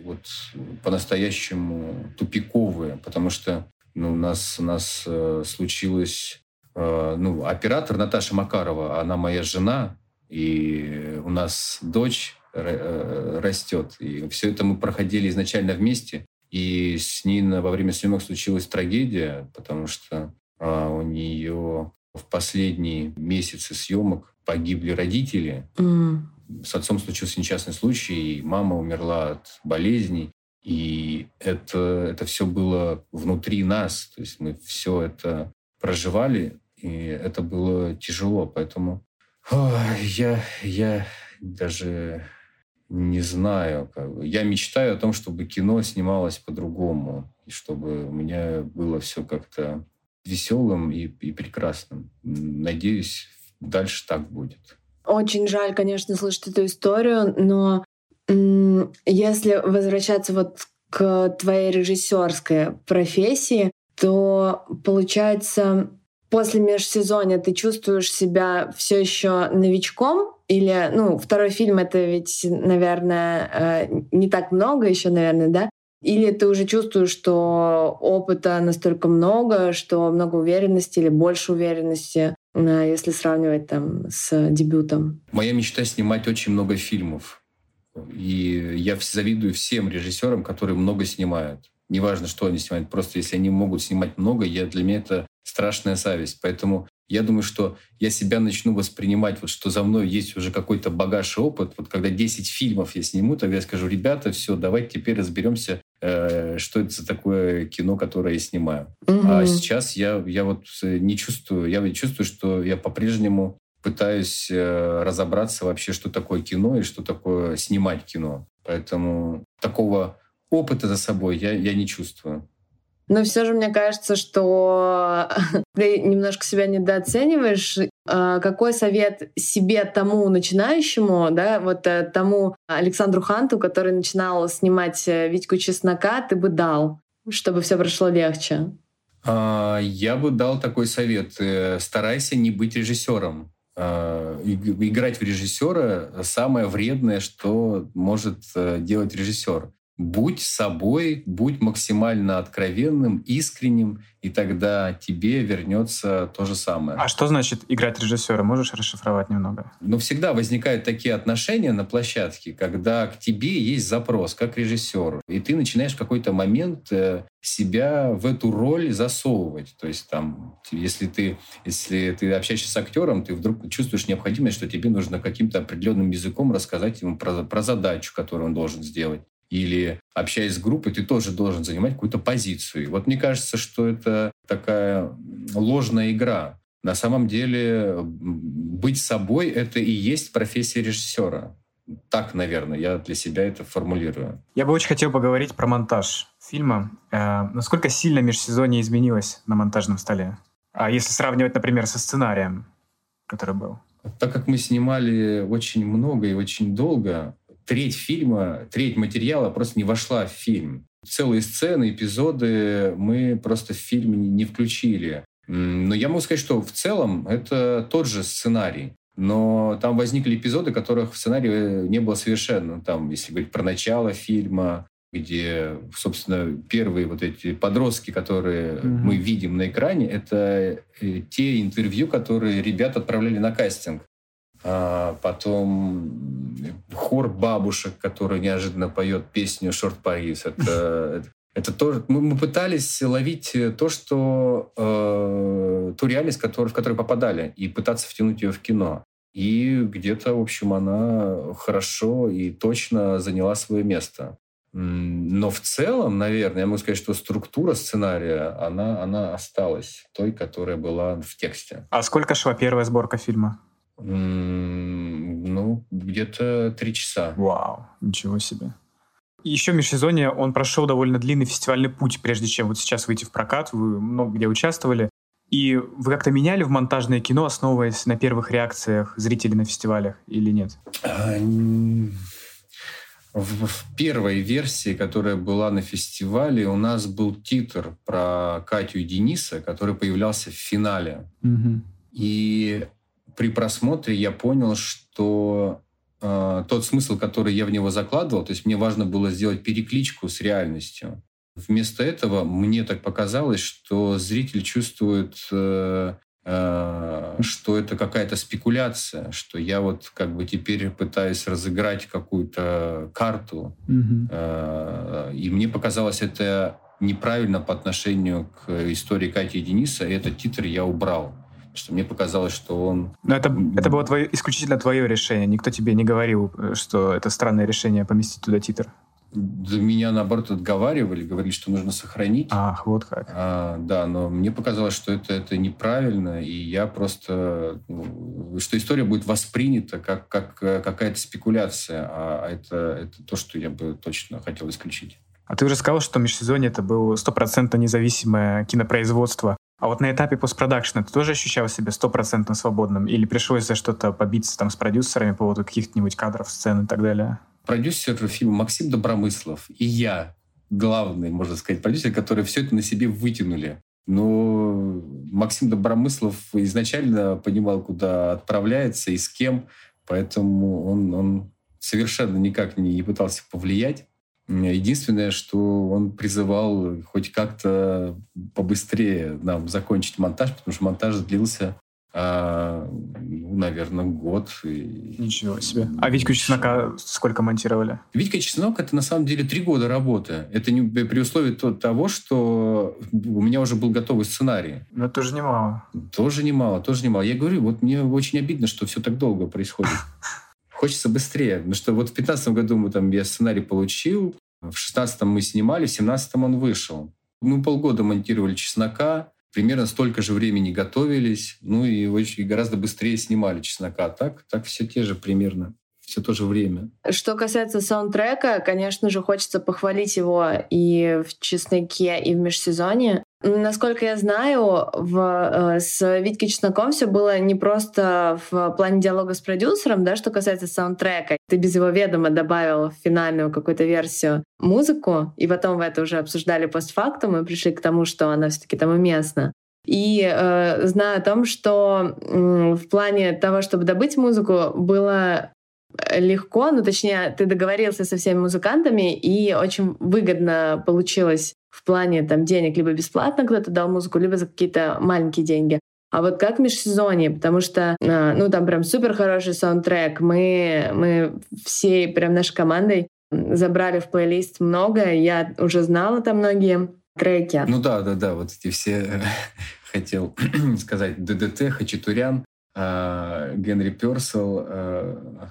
вот по-настоящему тупиковые, потому что ну, у нас, у нас э, случилось... Э, ну, оператор Наташа Макарова, она моя жена, и у нас дочь э, растет. И все это мы проходили изначально вместе. И с ней во время съемок случилась трагедия, потому что а, у нее в последние месяцы съемок погибли родители. Mm. С отцом случился несчастный случай, и мама умерла от болезней. И это, это все было внутри нас. То есть мы все это проживали, и это было тяжело. Поэтому я, я даже не знаю. Как бы. Я мечтаю о том, чтобы кино снималось по-другому, и чтобы у меня было все как-то веселым и, и прекрасным. Надеюсь, дальше так будет. Очень жаль, конечно, слышать эту историю, но если возвращаться вот к твоей режиссерской профессии, то получается после межсезонья ты чувствуешь себя все еще новичком или, ну, второй фильм это ведь, наверное, э, не так много еще, наверное, да? Или ты уже чувствуешь, что опыта настолько много, что много уверенности или больше уверенности, э, если сравнивать там с дебютом? Моя мечта снимать очень много фильмов. И я завидую всем режиссерам, которые много снимают. Неважно, что они снимают, просто если они могут снимать много, я, для меня это страшная зависть. Поэтому я думаю, что я себя начну воспринимать, вот что за мной есть уже какой-то багаж и опыт. Вот когда 10 фильмов я сниму, тогда я скажу, ребята, все, давайте теперь разберемся, э, что это за такое кино, которое я снимаю. Угу. А сейчас я, я вот не чувствую, я чувствую, что я по-прежнему пытаюсь э, разобраться вообще, что такое кино и что такое снимать кино. Поэтому такого опыта за собой я, я не чувствую. Но все же мне кажется, что ты немножко себя недооцениваешь. А, какой совет себе тому начинающему, да, вот э, тому Александру Ханту, который начинал снимать э, Витьку Чеснока, ты бы дал, чтобы все прошло легче? А, я бы дал такой совет. Э, старайся не быть режиссером. А, играть в режиссера самое вредное, что может делать режиссер будь собой, будь максимально откровенным, искренним, и тогда тебе вернется то же самое. А что значит играть режиссера? Можешь расшифровать немного? Ну, всегда возникают такие отношения на площадке, когда к тебе есть запрос, как режиссеру, и ты начинаешь в какой-то момент э, себя в эту роль засовывать. То есть там, если ты, если ты общаешься с актером, ты вдруг чувствуешь необходимость, что тебе нужно каким-то определенным языком рассказать ему про, про задачу, которую он должен сделать или общаясь с группой, ты тоже должен занимать какую-то позицию. И вот мне кажется, что это такая ложная игра. На самом деле быть собой — это и есть профессия режиссера. Так, наверное, я для себя это формулирую. Я бы очень хотел поговорить про монтаж фильма. Э, насколько сильно межсезонье изменилось на монтажном столе? А если сравнивать, например, со сценарием, который был? Так как мы снимали очень много и очень долго, треть фильма, треть материала просто не вошла в фильм. Целые сцены, эпизоды мы просто в фильм не включили. Но я могу сказать, что в целом это тот же сценарий. Но там возникли эпизоды, которых в сценарии не было совершенно. Там, если говорить про начало фильма, где, собственно, первые вот эти подростки, которые mm-hmm. мы видим на экране, это э, те интервью, которые ребята отправляли на кастинг. А потом хор бабушек, который неожиданно поет песню «Шорт Парис». Это, это тоже... Мы, мы пытались ловить то, что... Э, ту реальность, который, в которую попадали, и пытаться втянуть ее в кино. И где-то, в общем, она хорошо и точно заняла свое место. Но в целом, наверное, я могу сказать, что структура сценария, она, она осталась той, которая была в тексте. А сколько шла первая сборка фильма? Ну, где-то три часа. Вау, ничего себе. Еще в межсезонье он прошел довольно длинный фестивальный путь, прежде чем вот сейчас выйти в прокат. Вы много где участвовали. И вы как-то меняли в монтажное кино, основываясь на первых реакциях зрителей на фестивалях или нет? А, в, в первой версии, которая была на фестивале, у нас был титр про Катю и Дениса, который появлялся в финале. Угу. И при просмотре я понял, что э, тот смысл, который я в него закладывал, то есть мне важно было сделать перекличку с реальностью. Вместо этого мне так показалось, что зритель чувствует, э, э, что это какая-то спекуляция, что я вот как бы теперь пытаюсь разыграть какую-то карту. Mm-hmm. Э, и мне показалось это неправильно по отношению к истории Кати и Дениса, и этот титр я убрал что мне показалось, что он... Но это, это было твое, исключительно твое решение. Никто тебе не говорил, э, что это странное решение поместить туда титр. Да меня, наоборот, отговаривали, говорили, что нужно сохранить. Ах, вот как. А, да, но мне показалось, что это, это неправильно, и я просто... Ну, что история будет воспринята как, как э, какая-то спекуляция, а это, это то, что я бы точно хотел исключить. А ты уже сказал, что «Межсезонье» — это было стопроцентно независимое кинопроизводство. А вот на этапе постпродакшена ты тоже ощущал себя стопроцентно свободным? Или пришлось за что-то побиться там с продюсерами по поводу каких-нибудь кадров, сцен и так далее? Продюсер фильма Максим Добромыслов и я, главный, можно сказать, продюсер, которые все это на себе вытянули. Но Максим Добромыслов изначально понимал, куда отправляется и с кем, поэтому он, он совершенно никак не пытался повлиять. Единственное, что он призывал хоть как-то побыстрее нам закончить монтаж, потому что монтаж длился а, ну, наверное, год. И... Ничего себе. А Витьку Чеснока сколько монтировали? Витька Чеснок — это на самом деле три года работы. Это не при условии того, что у меня уже был готовый сценарий. Но тоже немало. Тоже немало, тоже немало. Я говорю, вот мне очень обидно, что все так долго происходит. Хочется быстрее. Потому что вот в 15 году мы там, я сценарий получил, в 16 мы снимали, в 17 он вышел. Мы полгода монтировали «Чеснока», примерно столько же времени готовились, ну и очень гораздо быстрее снимали «Чеснока». Так, так все те же примерно все то же время. Что касается саундтрека, конечно же, хочется похвалить его и в «Чесноке», и в «Межсезонье». Насколько я знаю, в, э, с Витькой Чесноком все было не просто в плане диалога с продюсером, да, что касается саундтрека. Ты без его ведома добавил в финальную какую-то версию музыку, и потом вы это уже обсуждали постфактум и пришли к тому, что она все-таки там уместна. И э, знаю о том, что э, в плане того, чтобы добыть музыку, было легко, ну точнее, ты договорился со всеми музыкантами, и очень выгодно получилось в плане там денег либо бесплатно кто-то дал музыку, либо за какие-то маленькие деньги. А вот как межсезонье, потому что, а, ну, там прям супер хороший саундтрек. Мы, мы всей прям нашей командой забрали в плейлист много. Я уже знала там многие треки. Ну да, да, да, вот эти все хотел сказать ДДТ, Хачатурян, а, Генри Персел, а,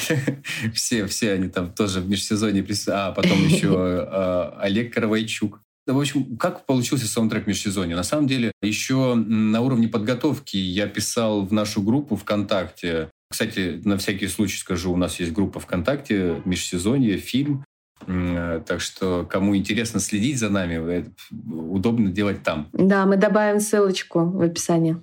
все, все они там тоже в межсезонье присутствуют. А потом еще а, Олег Каравайчук. В общем, как получился саундтрек межсезонья? На самом деле, еще на уровне подготовки я писал в нашу группу ВКонтакте. Кстати, на всякий случай скажу, у нас есть группа ВКонтакте «Межсезонье», фильм. Так что, кому интересно следить за нами, удобно делать там. Да, мы добавим ссылочку в описании.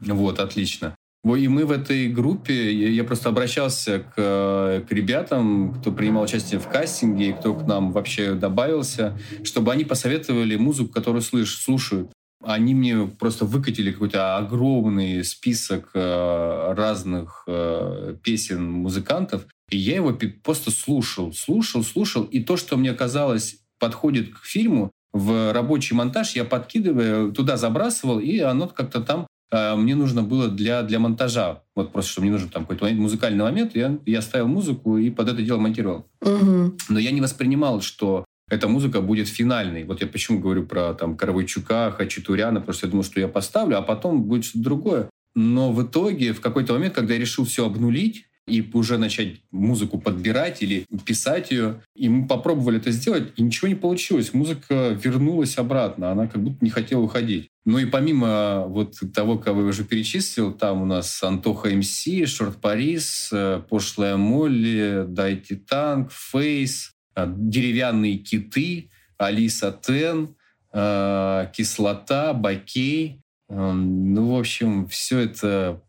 Вот, отлично. И мы в этой группе, я просто обращался к, к ребятам, кто принимал участие в кастинге, кто к нам вообще добавился, чтобы они посоветовали музыку, которую слыш, слушают. Они мне просто выкатили какой-то огромный список э, разных э, песен музыкантов, и я его просто слушал, слушал, слушал, и то, что мне казалось подходит к фильму, в рабочий монтаж я подкидываю, туда забрасывал, и оно как-то там мне нужно было для, для монтажа, вот просто, что мне нужен там какой-то музыкальный момент, я, я ставил музыку и под это дело монтировал. Угу. Но я не воспринимал, что эта музыка будет финальной. Вот я почему говорю про там Каравайчука, Хачатуряна, потому что я думал, что я поставлю, а потом будет что-то другое. Но в итоге, в какой-то момент, когда я решил все обнулить, и уже начать музыку подбирать или писать ее. И мы попробовали это сделать, и ничего не получилось. Музыка вернулась обратно, она как будто не хотела уходить. Ну и помимо вот того, кого я уже перечислил, там у нас Антоха МС, Шорт Парис, э, Пошлая Молли, Дайте Танк, Фейс, э, Деревянные киты, Алиса Тен, э, Кислота, Бакей. Ну, в общем, все это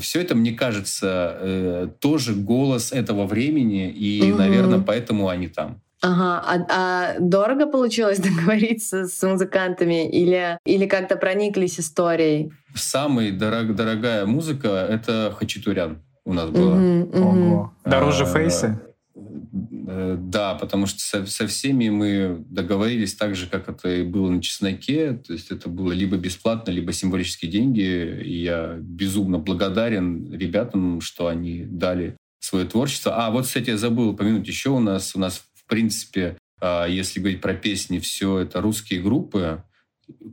все это, мне кажется, тоже голос этого времени, и, угу. наверное, поэтому они там. Ага, а, а дорого получилось договориться с музыкантами или, или как-то прониклись историей? Самая дорог, дорогая музыка — это Хачатурян у нас была. Угу, угу. Дороже а, фейсы? Э, да, потому что со, со всеми мы договорились так же, как это и было на «Чесноке». То есть это было либо бесплатно, либо символические деньги. И я безумно благодарен ребятам, что они дали свое творчество. А вот, кстати, я забыл упомянуть еще у нас, у нас в принципе, а, если говорить про песни, все это русские группы,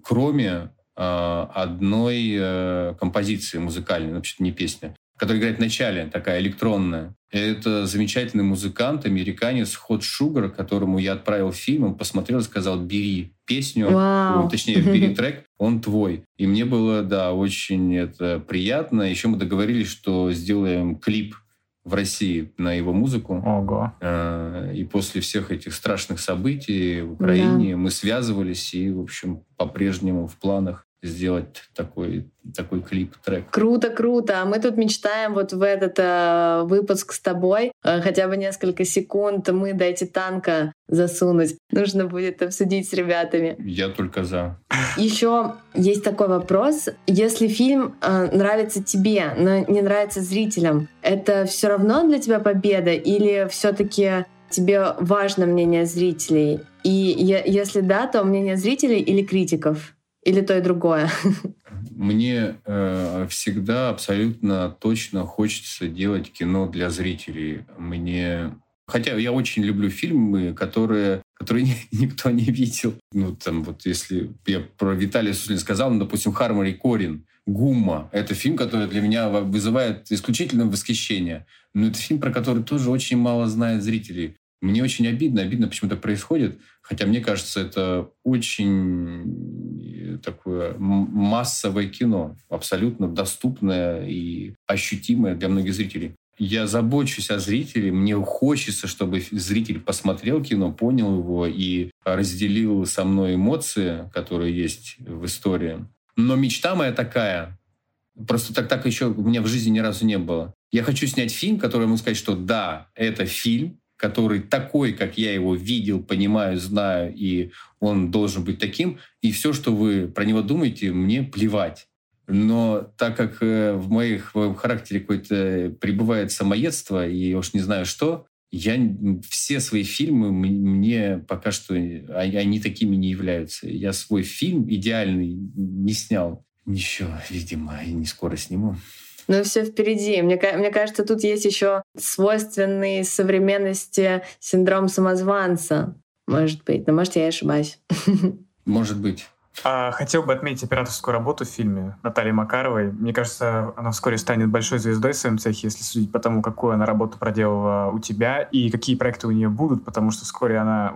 кроме а, одной э, композиции музыкальной, вообще не песня, которая играет в начале, такая электронная. Это замечательный музыкант, американец Хот Шугар, которому я отправил фильм, он посмотрел и сказал, бери песню, Вау. точнее, бери трек, он твой. И мне было, да, очень это приятно. Еще мы договорились, что сделаем клип в России на его музыку. Ого. Э, и после всех этих страшных событий в Украине Да. мы связывались и, в общем, по-прежнему в планах сделать такой, такой клип-трек. Круто, круто. А мы тут мечтаем вот в этот э, выпуск с тобой э, хотя бы несколько секунд мы дайте танка засунуть. Нужно будет обсудить с ребятами. Я только за. Еще есть такой вопрос. Если фильм э, нравится тебе, но не нравится зрителям, это все равно для тебя победа или все-таки тебе важно мнение зрителей? И е- если да, то мнение зрителей или критиков? Или то и другое? Мне э, всегда абсолютно точно хочется делать кино для зрителей. Мне Хотя я очень люблю фильмы, которые, которые никто не видел. Ну, там вот если я про Виталия Суслина сказал, ну, допустим, Хармори Корин, Гумма. Это фильм, который для меня вызывает исключительное восхищение. Но это фильм, про который тоже очень мало знает зрителей. Мне очень обидно, обидно, почему так происходит. Хотя мне кажется, это очень такое массовое кино, абсолютно доступное и ощутимое для многих зрителей. Я забочусь о зрителе, мне хочется, чтобы зритель посмотрел кино, понял его и разделил со мной эмоции, которые есть в истории. Но мечта моя такая, просто так, так еще у меня в жизни ни разу не было. Я хочу снять фильм, который ему сказать, что да, это фильм, который такой, как я его видел, понимаю, знаю, и он должен быть таким. И все, что вы про него думаете, мне плевать. Но так как в моих в характере какое-то пребывает самоедство, и я уж не знаю что, я все свои фильмы мне пока что они такими не являются. Я свой фильм идеальный не снял. Еще, видимо, и не скоро сниму. Но все впереди. Мне, мне кажется, тут есть еще свойственный современности синдром самозванца. Может быть. Но может, я и ошибаюсь. Может быть. А, хотел бы отметить операторскую работу в фильме Натальи Макаровой. Мне кажется, она вскоре станет большой звездой в своем цехе, если судить по тому, какую она работу проделала у тебя и какие проекты у нее будут, потому что вскоре она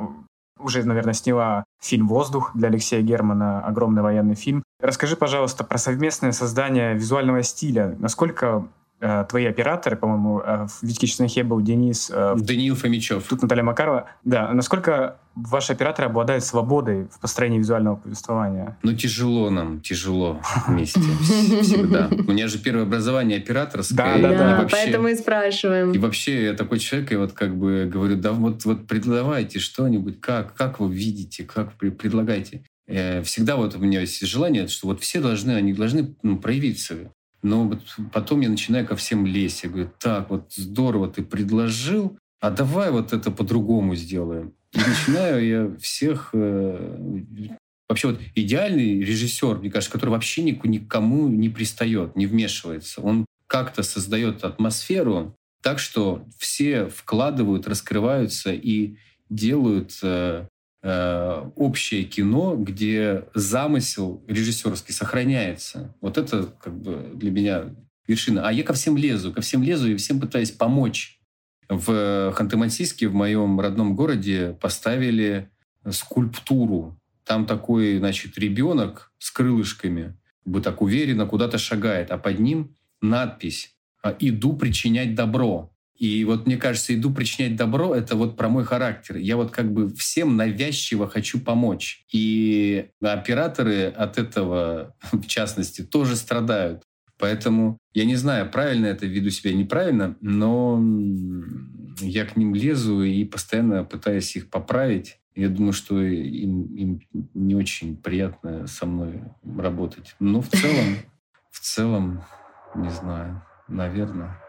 уже, наверное, сняла фильм «Воздух» для Алексея Германа, огромный военный фильм. Расскажи, пожалуйста, про совместное создание визуального стиля. Насколько твои операторы, по-моему, э, в «Витьке Чеснохе» был Денис... Э, Даниил Фомичев. Тут Наталья Макарова. Да, насколько ваши операторы обладают свободой в построении визуального повествования? Ну, тяжело нам, тяжело вместе всегда. У меня же первое образование операторское. Да, да, да. Вообще, поэтому и спрашиваем. И вообще я такой человек, и вот как бы говорю, да вот, вот предлагайте что-нибудь, как, как вы видите, как предлагайте. Всегда вот у меня есть желание, что вот все должны, они должны ну, проявиться. Но вот потом я начинаю ко всем лезть. Я говорю, так, вот здорово ты предложил, а давай вот это по-другому сделаем. И начинаю я всех... Э, вообще вот идеальный режиссер, мне кажется, который вообще никому не пристает, не вмешивается. Он как-то создает атмосферу так, что все вкладывают, раскрываются и делают э, э, общее кино, где замысел режиссерский сохраняется. Вот это как бы для меня вершина. А я ко всем лезу, ко всем лезу и всем пытаюсь помочь в Ханты-Мансийске, в моем родном городе, поставили скульптуру. Там такой, значит, ребенок с крылышками, бы так уверенно куда-то шагает, а под ним надпись «Иду причинять добро». И вот мне кажется, иду причинять добро — это вот про мой характер. Я вот как бы всем навязчиво хочу помочь. И операторы от этого, в частности, тоже страдают. Поэтому я не знаю, правильно это веду себя неправильно, но я к ним лезу и постоянно пытаюсь их поправить. Я думаю, что им, им не очень приятно со мной работать. Но в целом, в целом, не знаю, наверное,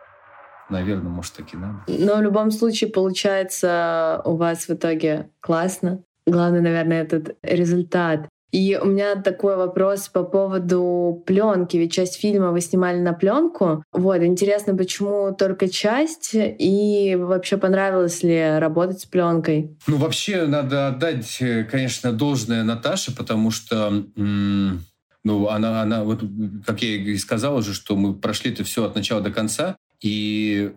наверное, может, так и надо. Но в любом случае получается у вас в итоге классно. Главное, наверное, этот результат. И у меня такой вопрос по поводу пленки. Ведь часть фильма вы снимали на пленку. Вот, интересно, почему только часть? И вообще понравилось ли работать с пленкой? Ну, вообще, надо отдать, конечно, должное Наташе, потому что ну, она, она, вот, как я и сказал уже, что мы прошли это все от начала до конца. И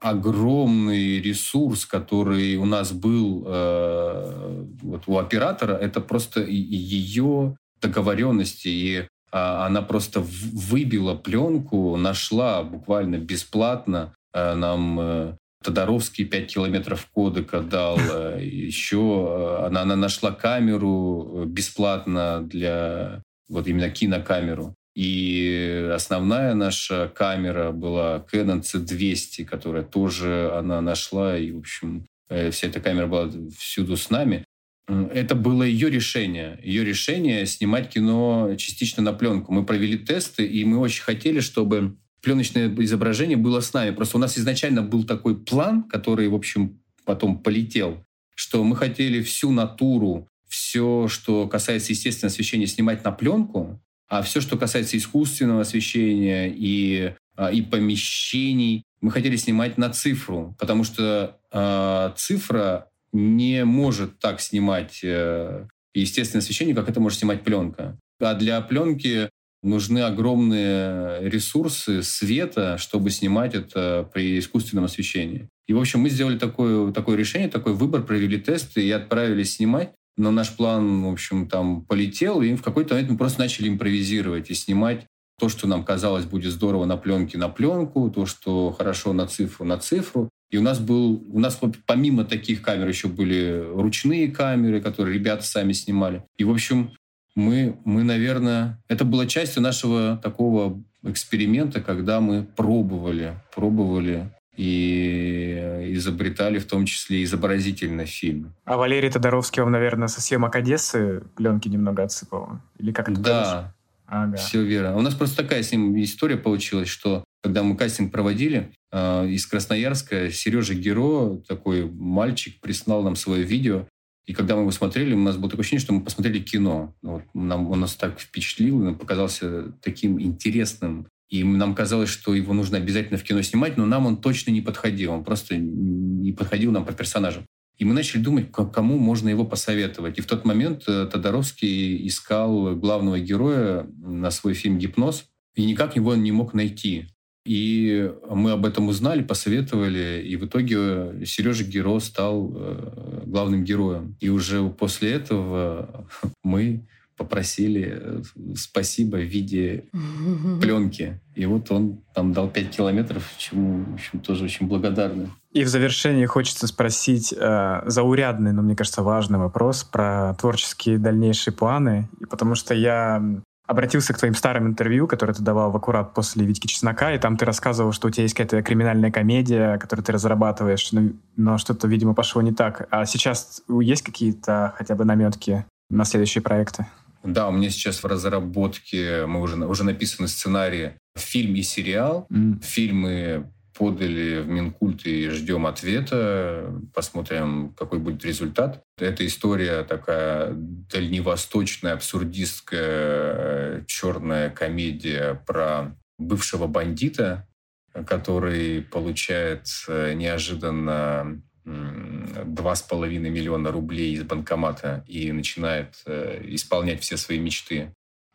огромный ресурс, который у нас был э, вот у оператора, это просто ее договоренности. И э, она просто выбила пленку, нашла буквально бесплатно нам Тодоровский 5 километров кодека дал. Еще она, она нашла камеру бесплатно для вот именно кинокамеру. И основная наша камера была Canon C200, которая тоже она нашла. И, в общем, э, вся эта камера была всюду с нами. Это было ее решение. Ее решение снимать кино частично на пленку. Мы провели тесты, и мы очень хотели, чтобы пленочное изображение было с нами. Просто у нас изначально был такой план, который, в общем, потом полетел, что мы хотели всю натуру, все, что касается естественного освещения, снимать на пленку, а все, что касается искусственного освещения и, а, и помещений, мы хотели снимать на цифру, потому что э, цифра не может так снимать э, естественное освещение, как это может снимать пленка. А для пленки нужны огромные ресурсы света, чтобы снимать это при искусственном освещении. И, в общем, мы сделали такое, такое решение, такой выбор, провели тесты и отправились снимать. Но наш план, в общем, там полетел, и в какой-то момент мы просто начали импровизировать и снимать то, что нам казалось будет здорово на пленке на пленку, то, что хорошо на цифру на цифру. И у нас был, у нас помимо таких камер еще были ручные камеры, которые ребята сами снимали. И, в общем, мы, мы, наверное, это была частью нашего такого эксперимента, когда мы пробовали, пробовали и изобретали в том числе изобразительный фильм. А Валерий Тодоровский вам, наверное, со съемок Одессы пленки немного отсыпал? Или как это Да, ага. все верно. У нас просто такая с ним история получилась, что когда мы кастинг проводили, э, из Красноярска Сережа Геро, такой мальчик, прислал нам свое видео, и когда мы его смотрели, у нас было такое ощущение, что мы посмотрели кино. Вот, нам, он нас так впечатлил, нам показался таким интересным, и нам казалось, что его нужно обязательно в кино снимать, но нам он точно не подходил. Он просто не подходил нам по персонажам. И мы начали думать, кому можно его посоветовать. И в тот момент э, Тодоровский искал главного героя на свой фильм «Гипноз», и никак его не мог найти. И мы об этом узнали, посоветовали, и в итоге Сережа Геро стал э, главным героем. И уже после этого мы попросили э, спасибо в виде пленки. И вот он там дал 5 километров, чему, в общем, тоже очень благодарны. И в завершении хочется спросить э, заурядный, но мне кажется, важный вопрос про творческие дальнейшие планы. И потому что я обратился к твоим старым интервью, которые ты давал в аккурат после «Витьки Чеснока», и там ты рассказывал, что у тебя есть какая-то криминальная комедия, которую ты разрабатываешь, но, но что-то, видимо, пошло не так. А сейчас есть какие-то хотя бы наметки на следующие проекты? Да, у меня сейчас в разработке, мы уже, уже написаны сценарии, фильм и сериал. Mm. Фильмы подали в Минкульт и ждем ответа. Посмотрим, какой будет результат. Эта история такая дальневосточная, абсурдистская, черная комедия про бывшего бандита, который получает неожиданно два с половиной миллиона рублей из банкомата и начинает э, исполнять все свои мечты.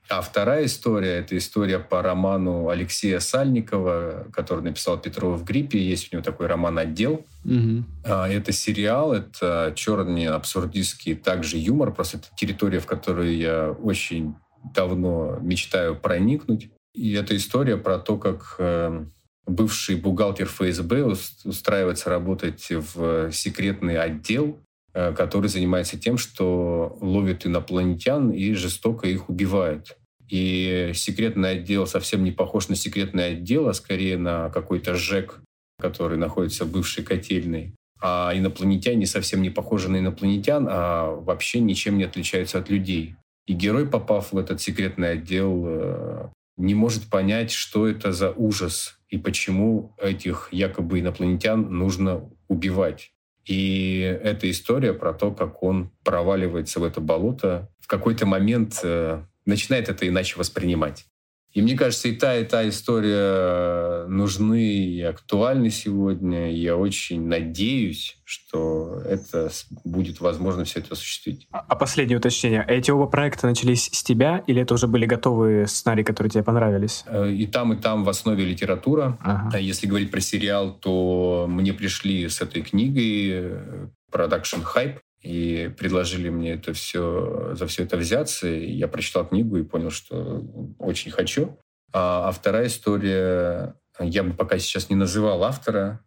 А вторая история – это история по роману Алексея Сальникова, который написал «Петрова в гриппе». Есть у него такой роман «Отдел». Угу. Это сериал, это черный абсурдистский также юмор. Просто это территория, в которую я очень давно мечтаю проникнуть. И это история про то, как э, бывший бухгалтер ФСБ устраивается работать в секретный отдел, э, который занимается тем, что ловит инопланетян и жестоко их убивает. И секретный отдел совсем не похож на секретный отдел, а скорее на какой-то ЖЭК, который находится в бывшей котельной. А инопланетяне совсем не похожи на инопланетян, а вообще ничем не отличаются от людей. И герой, попав в этот секретный отдел, э, не может понять, что это за ужас и почему этих якобы инопланетян нужно убивать. И эта история про то, как он проваливается в это болото, в какой-то момент э, начинает это иначе воспринимать. И мне кажется, и та, и та история нужны и актуальны сегодня. Я очень надеюсь, что это будет возможно все это осуществить. А, а последнее уточнение. Эти оба проекта начались с тебя или это уже были готовые сценарии, которые тебе понравились? Э, и там, и там в основе литература. Ага. А если говорить про сериал, то мне пришли с этой книгой э, Production Hype и предложили мне это все, за все это взяться. И я прочитал книгу и понял, что очень хочу. А, а вторая история Я бы пока сейчас не называл автора,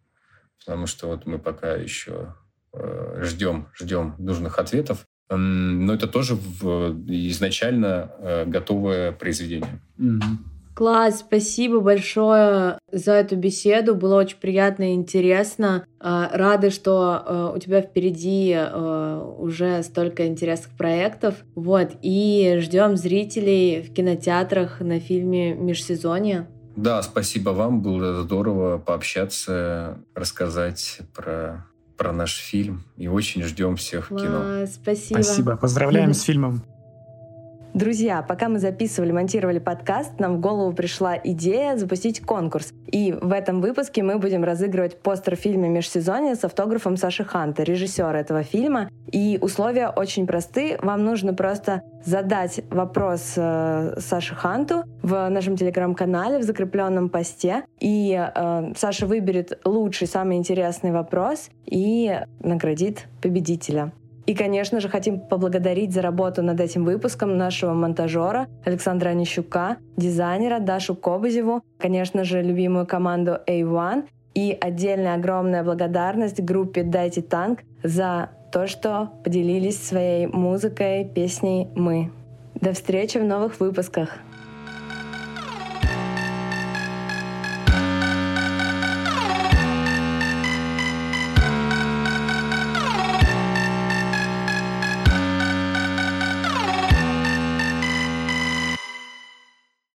потому что вот мы пока еще э, ждем, ждем нужных ответов. Но это тоже изначально э, готовое произведение. Mm-hmm. Класс, спасибо большое за эту беседу. Было очень приятно и интересно. А, рады, что э, у тебя впереди э, уже столько интересных проектов. Вот, и ждем зрителей в кинотеатрах на фильме «Межсезонье». Да, спасибо вам. Было здорово пообщаться, рассказать про про наш фильм и очень ждем всех в кино. Спасибо. Спасибо. Поздравляем с фильмом. Друзья, пока мы записывали, монтировали подкаст, нам в голову пришла идея запустить конкурс. И в этом выпуске мы будем разыгрывать постер в фильме «Межсезонье» с автографом Саши Ханта, режиссера этого фильма. И условия очень просты. Вам нужно просто задать вопрос э, Саше Ханту в нашем телеграм-канале, в закрепленном посте. И э, Саша выберет лучший, самый интересный вопрос и наградит победителя. И, конечно же, хотим поблагодарить за работу над этим выпуском нашего монтажера Александра Онищука, дизайнера Дашу Кобызеву, конечно же, любимую команду A1 и отдельная огромная благодарность группе «Дайте танк» за то, что поделились своей музыкой, песней «Мы». До встречи в новых выпусках!